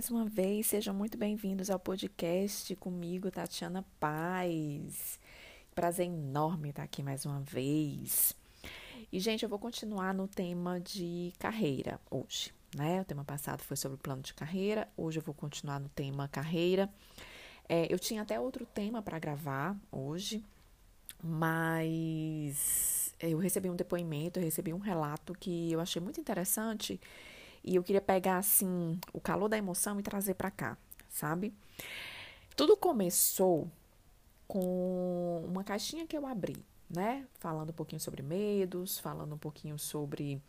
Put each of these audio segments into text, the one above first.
mais uma vez, sejam muito bem-vindos ao podcast comigo, Tatiana Paz. Prazer enorme estar aqui mais uma vez. E, gente, eu vou continuar no tema de carreira hoje, né? O tema passado foi sobre o plano de carreira, hoje eu vou continuar no tema carreira. É, eu tinha até outro tema para gravar hoje, mas eu recebi um depoimento, eu recebi um relato que eu achei muito interessante e eu queria pegar assim o calor da emoção e trazer para cá, sabe? Tudo começou com uma caixinha que eu abri, né? Falando um pouquinho sobre medos, falando um pouquinho sobre.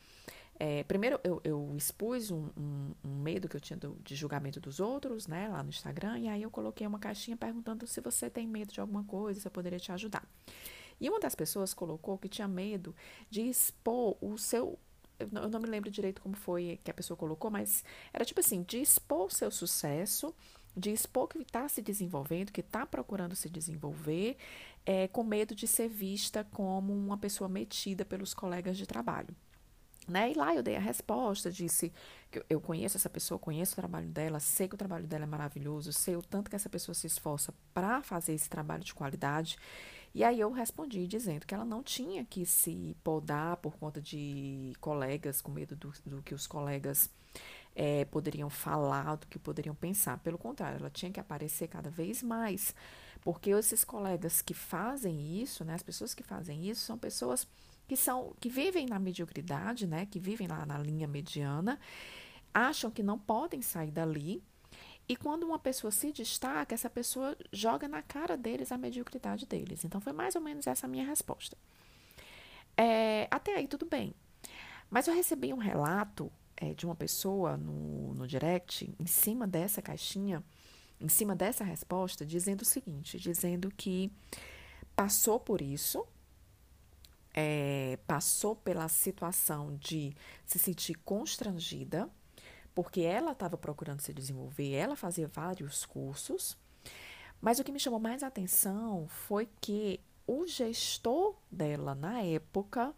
É, primeiro, eu, eu expus um, um, um, medo que eu tinha do, de julgamento dos outros, né? Lá no Instagram, e aí eu coloquei uma caixinha perguntando se você tem medo de alguma coisa, se eu poderia te ajudar. E uma das pessoas colocou que tinha medo de expor o seu eu não me lembro direito como foi que a pessoa colocou, mas era tipo assim, de expor o seu sucesso, de expor que está se desenvolvendo, que está procurando se desenvolver, é, com medo de ser vista como uma pessoa metida pelos colegas de trabalho. Né? E lá eu dei a resposta, disse que eu conheço essa pessoa, conheço o trabalho dela, sei que o trabalho dela é maravilhoso, sei o tanto que essa pessoa se esforça para fazer esse trabalho de qualidade. E aí eu respondi dizendo que ela não tinha que se podar por conta de colegas, com medo do, do que os colegas é, poderiam falar, do que poderiam pensar. Pelo contrário, ela tinha que aparecer cada vez mais. Porque esses colegas que fazem isso, né, as pessoas que fazem isso, são pessoas que são que vivem na mediocridade, né, que vivem lá na linha mediana, acham que não podem sair dali e quando uma pessoa se destaca, essa pessoa joga na cara deles a mediocridade deles. Então, foi mais ou menos essa a minha resposta. É, até aí, tudo bem. Mas eu recebi um relato é, de uma pessoa no, no direct, em cima dessa caixinha, em cima dessa resposta, dizendo o seguinte: dizendo que passou por isso, é, passou pela situação de se sentir constrangida porque ela estava procurando se desenvolver, ela fazia vários cursos, mas o que me chamou mais atenção foi que o gestor dela na época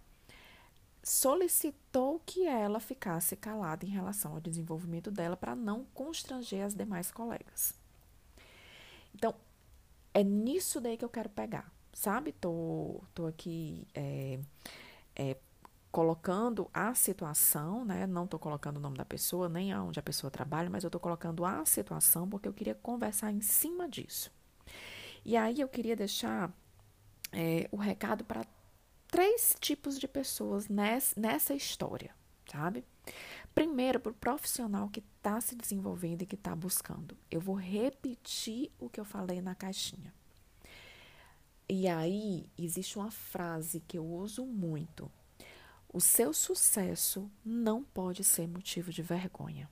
solicitou que ela ficasse calada em relação ao desenvolvimento dela para não constranger as demais colegas. Então, é nisso daí que eu quero pegar, sabe? Tô, tô aqui é, é, colocando a situação, né? Não estou colocando o nome da pessoa, nem aonde a pessoa trabalha, mas eu estou colocando a situação porque eu queria conversar em cima disso. E aí eu queria deixar é, o recado para três tipos de pessoas nessa, nessa história, sabe? Primeiro, para o profissional que está se desenvolvendo e que está buscando. Eu vou repetir o que eu falei na caixinha. E aí, existe uma frase que eu uso muito, o seu sucesso não pode ser motivo de vergonha.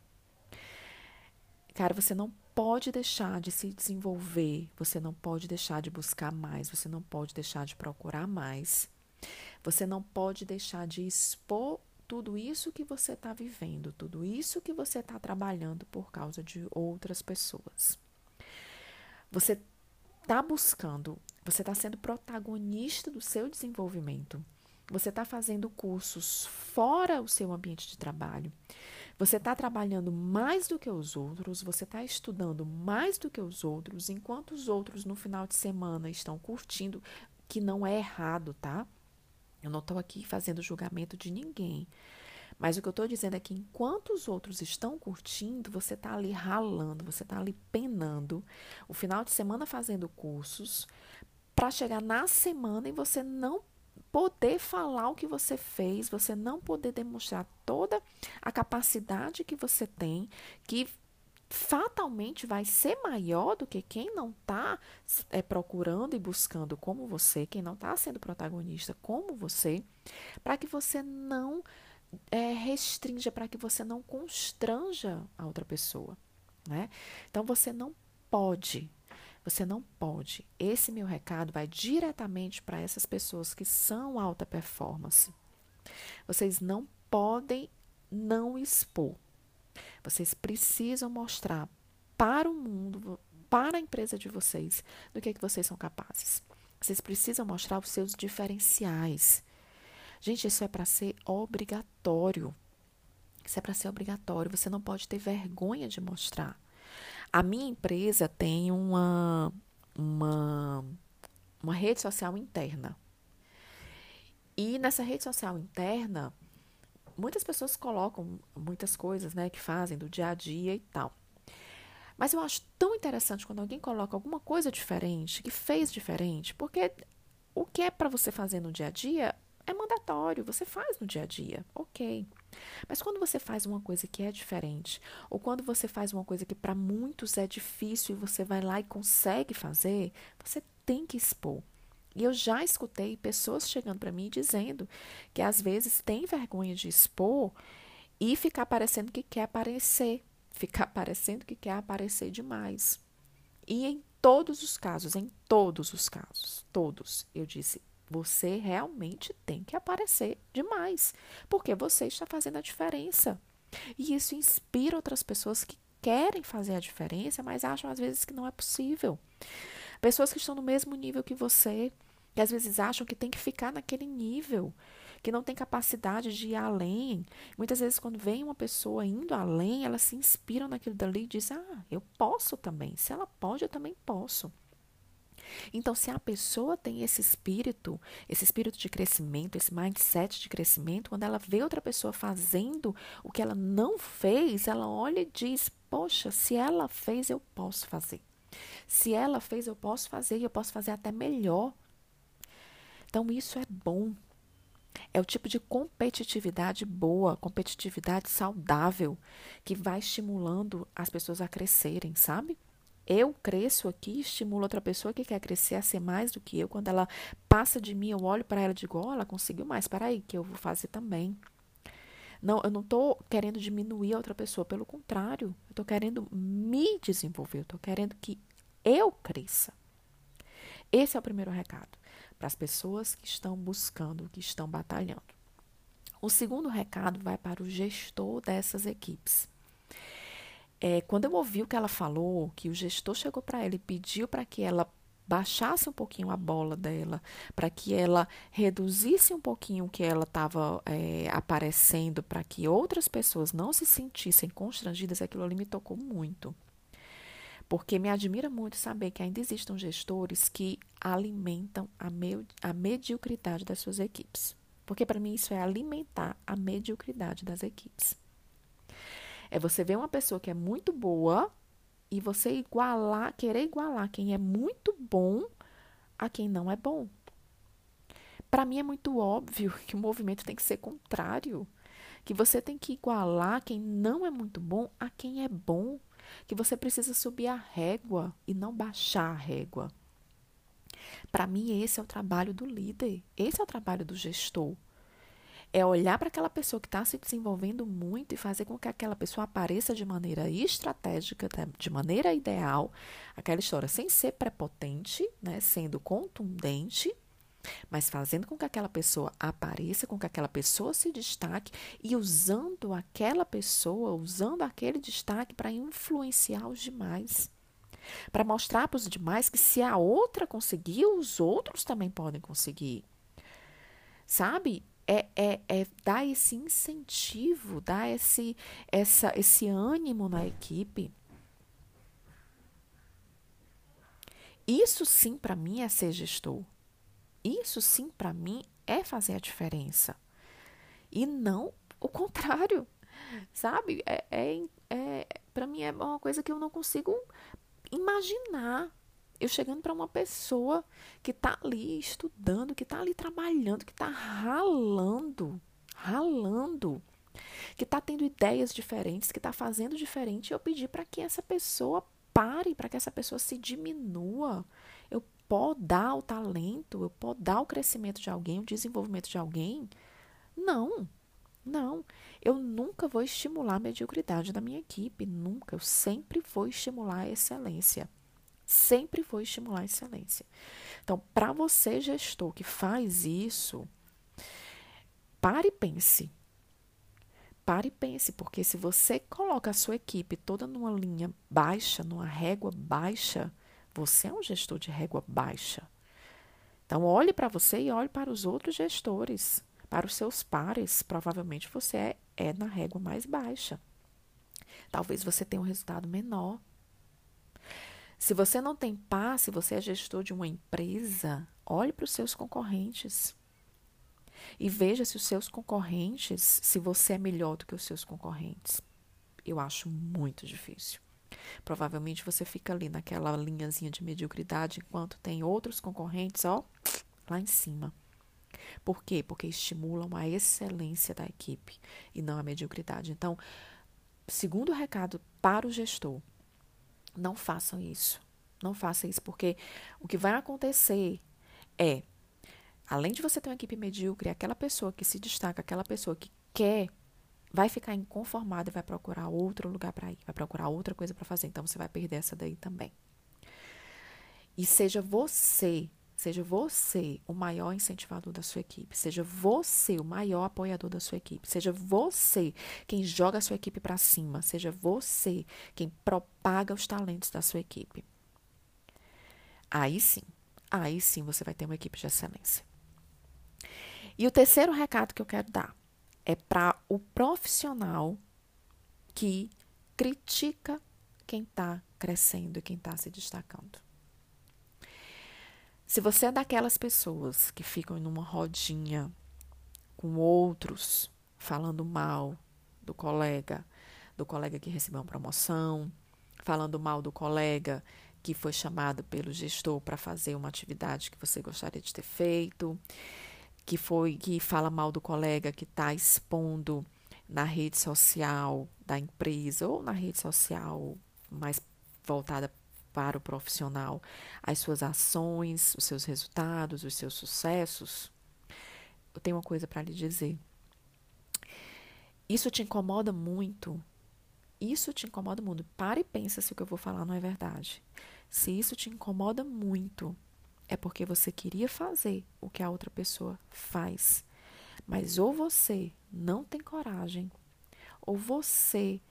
Cara, você não pode deixar de se desenvolver, você não pode deixar de buscar mais, você não pode deixar de procurar mais, você não pode deixar de expor tudo isso que você está vivendo, tudo isso que você está trabalhando por causa de outras pessoas. Você está buscando, você está sendo protagonista do seu desenvolvimento você está fazendo cursos fora o seu ambiente de trabalho, você está trabalhando mais do que os outros, você está estudando mais do que os outros, enquanto os outros no final de semana estão curtindo, que não é errado, tá? Eu não estou aqui fazendo julgamento de ninguém. Mas o que eu estou dizendo é que enquanto os outros estão curtindo, você está ali ralando, você está ali penando, o final de semana fazendo cursos, para chegar na semana e você não poder falar o que você fez, você não poder demonstrar toda a capacidade que você tem, que fatalmente vai ser maior do que quem não está é, procurando e buscando como você, quem não está sendo protagonista como você, para que você não é, restrinja, para que você não constranja a outra pessoa. Né? Então você não pode você não pode. Esse meu recado vai diretamente para essas pessoas que são alta performance. Vocês não podem não expor. Vocês precisam mostrar para o mundo, para a empresa de vocês, do que, é que vocês são capazes. Vocês precisam mostrar os seus diferenciais. Gente, isso é para ser obrigatório. Isso é para ser obrigatório. Você não pode ter vergonha de mostrar. A minha empresa tem uma, uma, uma rede social interna. E nessa rede social interna, muitas pessoas colocam muitas coisas, né, que fazem do dia a dia e tal. Mas eu acho tão interessante quando alguém coloca alguma coisa diferente, que fez diferente, porque o que é para você fazer no dia a dia é mandatório, você faz no dia a dia, ok. Mas quando você faz uma coisa que é diferente, ou quando você faz uma coisa que para muitos é difícil e você vai lá e consegue fazer, você tem que expor. E eu já escutei pessoas chegando para mim dizendo que às vezes tem vergonha de expor e ficar parecendo que quer aparecer, ficar parecendo que quer aparecer demais. E em todos os casos, em todos os casos, todos, eu disse, você realmente tem que aparecer demais, porque você está fazendo a diferença. E isso inspira outras pessoas que querem fazer a diferença, mas acham às vezes que não é possível. Pessoas que estão no mesmo nível que você, que às vezes acham que tem que ficar naquele nível, que não tem capacidade de ir além. Muitas vezes, quando vem uma pessoa indo além, elas se inspiram naquilo dali e dizem: Ah, eu posso também. Se ela pode, eu também posso. Então, se a pessoa tem esse espírito, esse espírito de crescimento, esse mindset de crescimento, quando ela vê outra pessoa fazendo o que ela não fez, ela olha e diz: Poxa, se ela fez, eu posso fazer. Se ela fez, eu posso fazer e eu posso fazer até melhor. Então, isso é bom. É o tipo de competitividade boa, competitividade saudável, que vai estimulando as pessoas a crescerem, sabe? Eu cresço aqui, estimulo outra pessoa que quer crescer a ser mais do que eu. Quando ela passa de mim, eu olho para ela e digo: ela conseguiu mais, para aí, que eu vou fazer também. Não, eu não estou querendo diminuir a outra pessoa, pelo contrário, eu estou querendo me desenvolver, eu estou querendo que eu cresça. Esse é o primeiro recado para as pessoas que estão buscando, que estão batalhando. O segundo recado vai para o gestor dessas equipes. É, quando eu ouvi o que ela falou, que o gestor chegou para ela e pediu para que ela baixasse um pouquinho a bola dela, para que ela reduzisse um pouquinho o que ela estava é, aparecendo, para que outras pessoas não se sentissem constrangidas, aquilo ali me tocou muito. Porque me admira muito saber que ainda existam gestores que alimentam a, a mediocridade das suas equipes. Porque para mim isso é alimentar a mediocridade das equipes. É você ver uma pessoa que é muito boa e você igualar, querer igualar quem é muito bom a quem não é bom. Para mim é muito óbvio que o movimento tem que ser contrário, que você tem que igualar quem não é muito bom a quem é bom que você precisa subir a régua e não baixar a régua. Para mim, esse é o trabalho do líder, esse é o trabalho do gestor. É olhar para aquela pessoa que está se desenvolvendo muito e fazer com que aquela pessoa apareça de maneira estratégica, de maneira ideal, aquela história sem ser prepotente, né, sendo contundente, mas fazendo com que aquela pessoa apareça, com que aquela pessoa se destaque e usando aquela pessoa, usando aquele destaque para influenciar os demais. Para mostrar para os demais que se a outra conseguiu, os outros também podem conseguir. Sabe? É, é, é dar esse incentivo, dar esse, essa, esse ânimo na equipe. Isso sim, para mim, é ser gestor. Isso sim, para mim, é fazer a diferença. E não o contrário, sabe? É, é, é para mim é uma coisa que eu não consigo imaginar. Eu chegando para uma pessoa que está ali estudando, que está ali trabalhando, que está ralando, ralando, que está tendo ideias diferentes, que está fazendo diferente, eu pedir para que essa pessoa pare, para que essa pessoa se diminua, podar o talento, eu podar o crescimento de alguém, o desenvolvimento de alguém. Não, não. Eu nunca vou estimular a mediocridade da minha equipe, nunca. Eu sempre vou estimular a excelência. Sempre vou estimular a excelência. Então, para você, gestor, que faz isso, pare e pense. Pare e pense, porque se você coloca a sua equipe toda numa linha baixa, numa régua baixa, você é um gestor de régua baixa. Então, olhe para você e olhe para os outros gestores, para os seus pares. Provavelmente você é, é na régua mais baixa. Talvez você tenha um resultado menor. Se você não tem paz, se você é gestor de uma empresa, olhe para os seus concorrentes. E veja se os seus concorrentes, se você é melhor do que os seus concorrentes. Eu acho muito difícil. Provavelmente você fica ali naquela linhazinha de mediocridade enquanto tem outros concorrentes, ó, lá em cima. Por quê? Porque estimulam a excelência da equipe e não a mediocridade. Então, segundo recado para o gestor, não façam isso. Não façam isso, porque o que vai acontecer é, além de você ter uma equipe medíocre, aquela pessoa que se destaca, aquela pessoa que quer, vai ficar inconformada e vai procurar outro lugar para ir, vai procurar outra coisa para fazer. Então, você vai perder essa daí também. E seja você Seja você o maior incentivador da sua equipe. Seja você o maior apoiador da sua equipe. Seja você quem joga a sua equipe para cima. Seja você quem propaga os talentos da sua equipe. Aí sim, aí sim você vai ter uma equipe de excelência. E o terceiro recado que eu quero dar é para o profissional que critica quem está crescendo e quem está se destacando. Se você é daquelas pessoas que ficam numa rodinha com outros falando mal do colega, do colega que recebeu uma promoção, falando mal do colega que foi chamado pelo gestor para fazer uma atividade que você gostaria de ter feito, que foi que fala mal do colega que está expondo na rede social da empresa ou na rede social mais voltada para o profissional as suas ações, os seus resultados, os seus sucessos, eu tenho uma coisa para lhe dizer. Isso te incomoda muito. Isso te incomoda muito. Para e pensa se o que eu vou falar não é verdade. Se isso te incomoda muito, é porque você queria fazer o que a outra pessoa faz. Mas ou você não tem coragem, ou você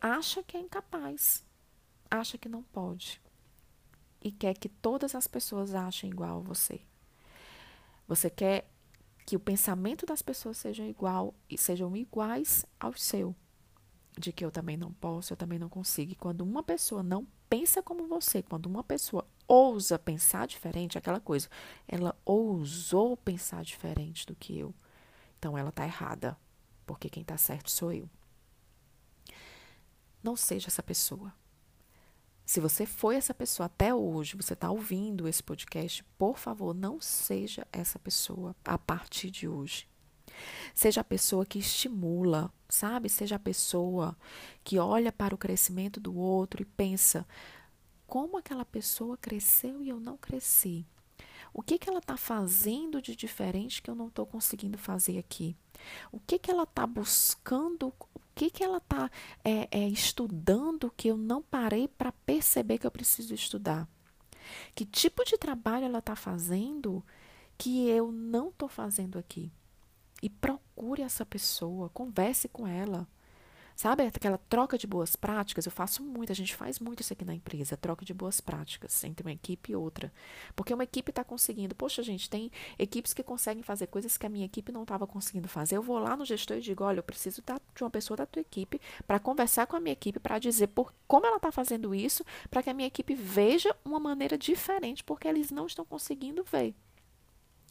acha que é incapaz acha que não pode e quer que todas as pessoas achem igual a você. Você quer que o pensamento das pessoas seja igual e sejam iguais ao seu. De que eu também não posso, eu também não consigo. E quando uma pessoa não pensa como você, quando uma pessoa ousa pensar diferente, aquela coisa, ela ousou pensar diferente do que eu. Então ela está errada, porque quem está certo sou eu. Não seja essa pessoa. Se você foi essa pessoa até hoje, você está ouvindo esse podcast, por favor, não seja essa pessoa a partir de hoje. Seja a pessoa que estimula, sabe? Seja a pessoa que olha para o crescimento do outro e pensa: como aquela pessoa cresceu e eu não cresci? O que, que ela está fazendo de diferente que eu não estou conseguindo fazer aqui? O que, que ela está buscando? Que, que ela está é, é, estudando que eu não parei para perceber que eu preciso estudar? Que tipo de trabalho ela está fazendo que eu não estou fazendo aqui? E procure essa pessoa, converse com ela. Sabe aquela troca de boas práticas? Eu faço muito, a gente faz muito isso aqui na empresa, troca de boas práticas entre uma equipe e outra. Porque uma equipe está conseguindo, poxa, gente, tem equipes que conseguem fazer coisas que a minha equipe não estava conseguindo fazer. Eu vou lá no gestor e digo: olha, eu preciso de uma pessoa da tua equipe para conversar com a minha equipe, para dizer por, como ela está fazendo isso, para que a minha equipe veja uma maneira diferente, porque eles não estão conseguindo ver.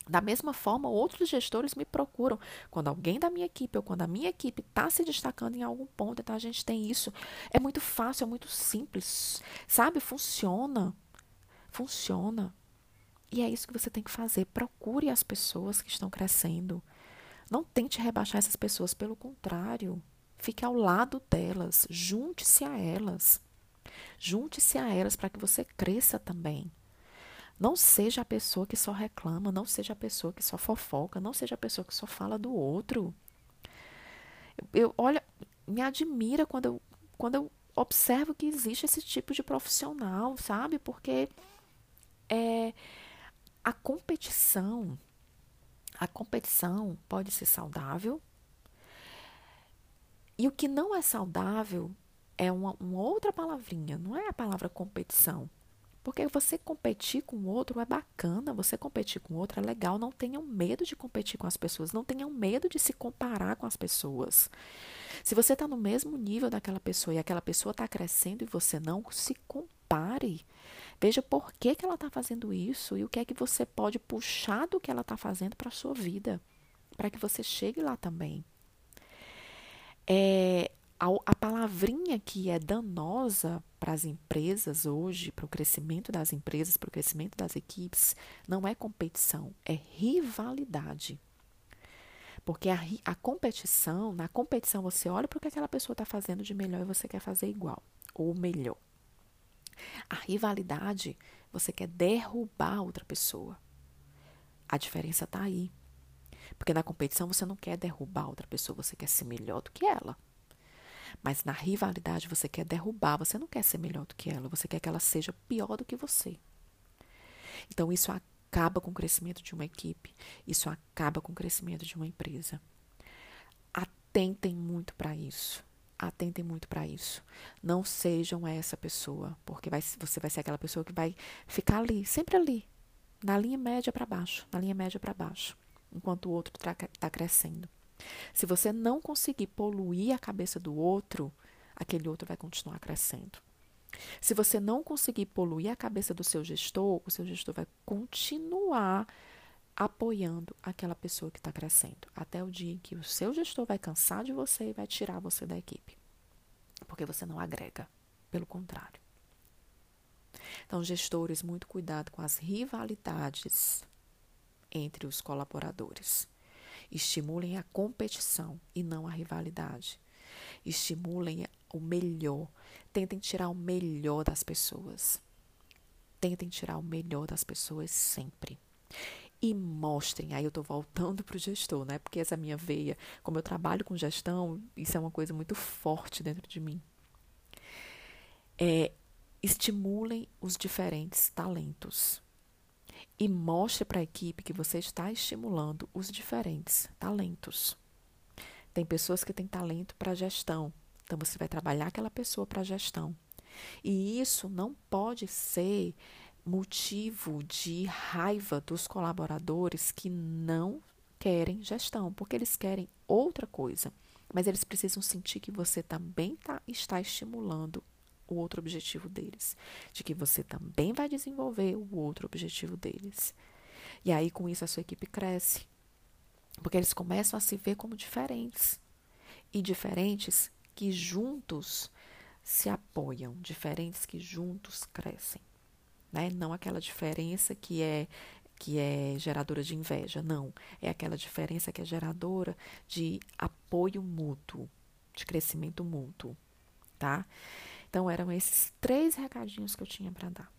Da mesma forma, outros gestores me procuram quando alguém da minha equipe ou quando a minha equipe está se destacando em algum ponto. Então, a gente tem isso. É muito fácil, é muito simples. Sabe? Funciona. Funciona. E é isso que você tem que fazer. Procure as pessoas que estão crescendo. Não tente rebaixar essas pessoas, pelo contrário. Fique ao lado delas. Junte-se a elas. Junte-se a elas para que você cresça também. Não seja a pessoa que só reclama, não seja a pessoa que só fofoca, não seja a pessoa que só fala do outro. Eu, eu olha, me admira quando eu, quando eu observo que existe esse tipo de profissional, sabe? Porque é a competição, a competição pode ser saudável. E o que não é saudável é uma, uma outra palavrinha, não é a palavra competição. Porque você competir com o outro é bacana, você competir com o outro é legal. Não tenham medo de competir com as pessoas, não tenham medo de se comparar com as pessoas. Se você está no mesmo nível daquela pessoa e aquela pessoa está crescendo e você não, se compare pare. Veja por que, que ela está fazendo isso e o que é que você pode puxar do que ela está fazendo para a sua vida, para que você chegue lá também. É, a, palavrinha que é danosa para as empresas hoje, para o crescimento das empresas, para o crescimento das equipes, não é competição, é rivalidade. Porque a, a competição, na competição você olha para o que aquela pessoa está fazendo de melhor e você quer fazer igual ou melhor. A rivalidade, você quer derrubar outra pessoa. A diferença está aí. Porque na competição você não quer derrubar outra pessoa, você quer ser melhor do que ela. Mas na rivalidade você quer derrubar, você não quer ser melhor do que ela, você quer que ela seja pior do que você. Então isso acaba com o crescimento de uma equipe, isso acaba com o crescimento de uma empresa. Atentem muito para isso atentem muito para isso. Não sejam essa pessoa, porque vai, você vai ser aquela pessoa que vai ficar ali, sempre ali, na linha média para baixo, na linha média para baixo, enquanto o outro está crescendo. Se você não conseguir poluir a cabeça do outro, aquele outro vai continuar crescendo. Se você não conseguir poluir a cabeça do seu gestor, o seu gestor vai continuar apoiando aquela pessoa que está crescendo, até o dia em que o seu gestor vai cansar de você e vai tirar você da equipe, porque você não agrega, pelo contrário. Então, gestores, muito cuidado com as rivalidades entre os colaboradores. Estimulem a competição e não a rivalidade. Estimulem o melhor. Tentem tirar o melhor das pessoas. Tentem tirar o melhor das pessoas sempre e mostrem. Aí eu estou voltando para o gestor, né? Porque essa minha veia, como eu trabalho com gestão, isso é uma coisa muito forte dentro de mim. É, estimulem os diferentes talentos e mostre para a equipe que você está estimulando os diferentes talentos. Tem pessoas que têm talento para gestão, então você vai trabalhar aquela pessoa para gestão. E isso não pode ser motivo de raiva dos colaboradores que não querem gestão, porque eles querem outra coisa, mas eles precisam sentir que você também tá, está estimulando o outro objetivo deles, de que você também vai desenvolver o outro objetivo deles. E aí, com isso, a sua equipe cresce, porque eles começam a se ver como diferentes e diferentes que juntos se apoiam, diferentes que juntos crescem né? Não aquela diferença que é que é geradora de inveja, não. É aquela diferença que é geradora de apoio mútuo, de crescimento mútuo, tá? Então eram esses três recadinhos que eu tinha para dar.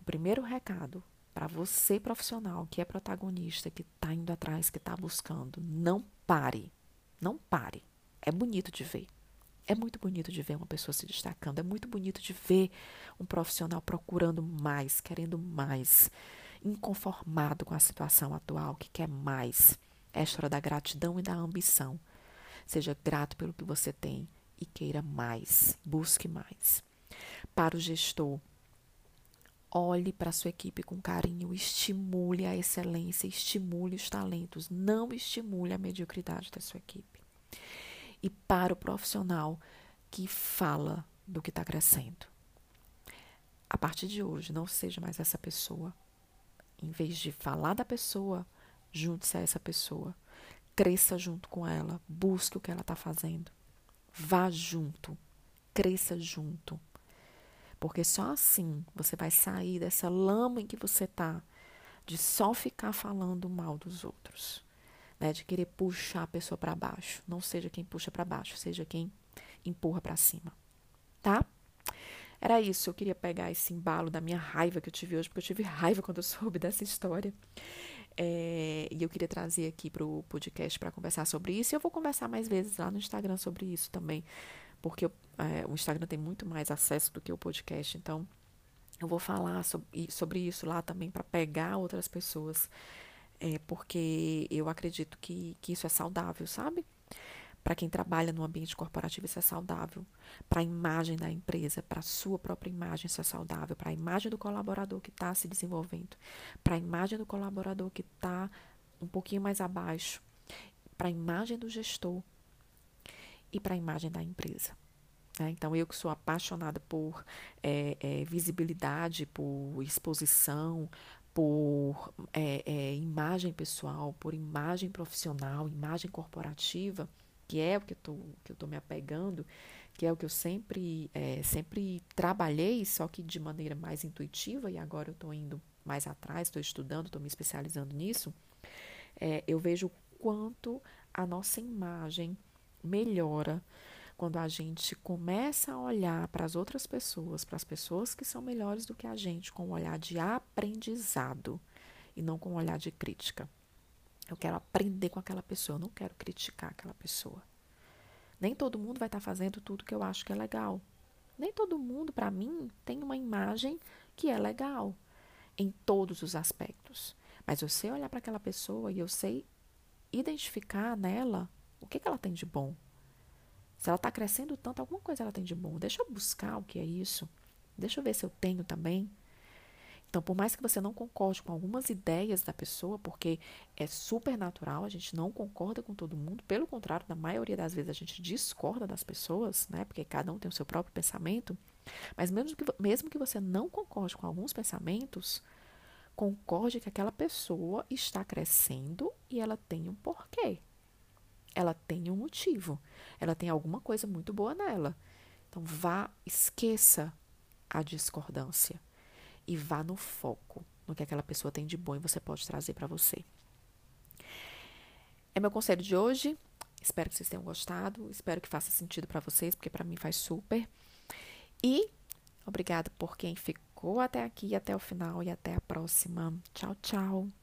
O primeiro recado para você profissional que é protagonista, que está indo atrás, que está buscando, não pare, não pare. É bonito de ver. É muito bonito de ver uma pessoa se destacando, é muito bonito de ver um profissional procurando mais, querendo mais, inconformado com a situação atual, que quer mais. É a história da gratidão e da ambição. Seja grato pelo que você tem e queira mais, busque mais. Para o gestor, olhe para a sua equipe com carinho, estimule a excelência, estimule os talentos, não estimule a mediocridade da sua equipe e para o profissional que fala do que está crescendo. A partir de hoje, não seja mais essa pessoa. Em vez de falar da pessoa, junte-se a essa pessoa. Cresça junto com ela. Busque o que ela está fazendo. Vá junto. Cresça junto. Porque só assim você vai sair dessa lama em que você está, de só ficar falando mal dos outros né, de querer puxar a pessoa para baixo. Não seja quem puxa para baixo, seja quem empurra para cima, tá? Era isso, eu queria pegar esse embalo da minha raiva que eu tive hoje, porque eu tive raiva quando eu soube dessa história. É, e eu queria trazer aqui para o podcast para conversar sobre isso. E eu vou conversar mais vezes lá no Instagram sobre isso também, porque eu, é, o Instagram tem muito mais acesso do que o podcast. Então, eu vou falar sobre, sobre isso lá também para pegar outras pessoas é, porque eu acredito que, que isso é saudável, sabe? Para quem trabalha no ambiente corporativo, isso é saudável. Para a imagem da empresa, para a sua própria imagem, isso é saudável. Para a imagem do colaborador que está se desenvolvendo, para a imagem do colaborador que está um pouquinho mais abaixo, para a imagem do gestor e para a imagem da empresa. Né? Então, eu que sou apaixonada por é, é, visibilidade, por exposição, por é, é, imagem pessoal, por imagem profissional, imagem corporativa, que é o que eu estou me apegando, que é o que eu sempre, é, sempre trabalhei, só que de maneira mais intuitiva, e agora eu estou indo mais atrás, estou estudando, estou me especializando nisso, é, eu vejo quanto a nossa imagem melhora quando a gente começa a olhar para as outras pessoas, para as pessoas que são melhores do que a gente, com um olhar de aprendizado e não com um olhar de crítica. Eu quero aprender com aquela pessoa, eu não quero criticar aquela pessoa. Nem todo mundo vai estar tá fazendo tudo que eu acho que é legal. Nem todo mundo, para mim, tem uma imagem que é legal em todos os aspectos. Mas eu sei olhar para aquela pessoa e eu sei identificar nela o que, que ela tem de bom, se ela está crescendo tanto, alguma coisa ela tem de bom. Deixa eu buscar o que é isso. Deixa eu ver se eu tenho também. Então, por mais que você não concorde com algumas ideias da pessoa, porque é super natural, a gente não concorda com todo mundo, pelo contrário, na maioria das vezes a gente discorda das pessoas, né? Porque cada um tem o seu próprio pensamento. Mas mesmo que, mesmo que você não concorde com alguns pensamentos, concorde que aquela pessoa está crescendo e ela tem um porquê ela tem um motivo, ela tem alguma coisa muito boa nela. Então vá, esqueça a discordância e vá no foco, no que aquela pessoa tem de bom e você pode trazer para você. É meu conselho de hoje. Espero que vocês tenham gostado, espero que faça sentido para vocês, porque para mim faz super. E obrigada por quem ficou até aqui, até o final e até a próxima. Tchau, tchau.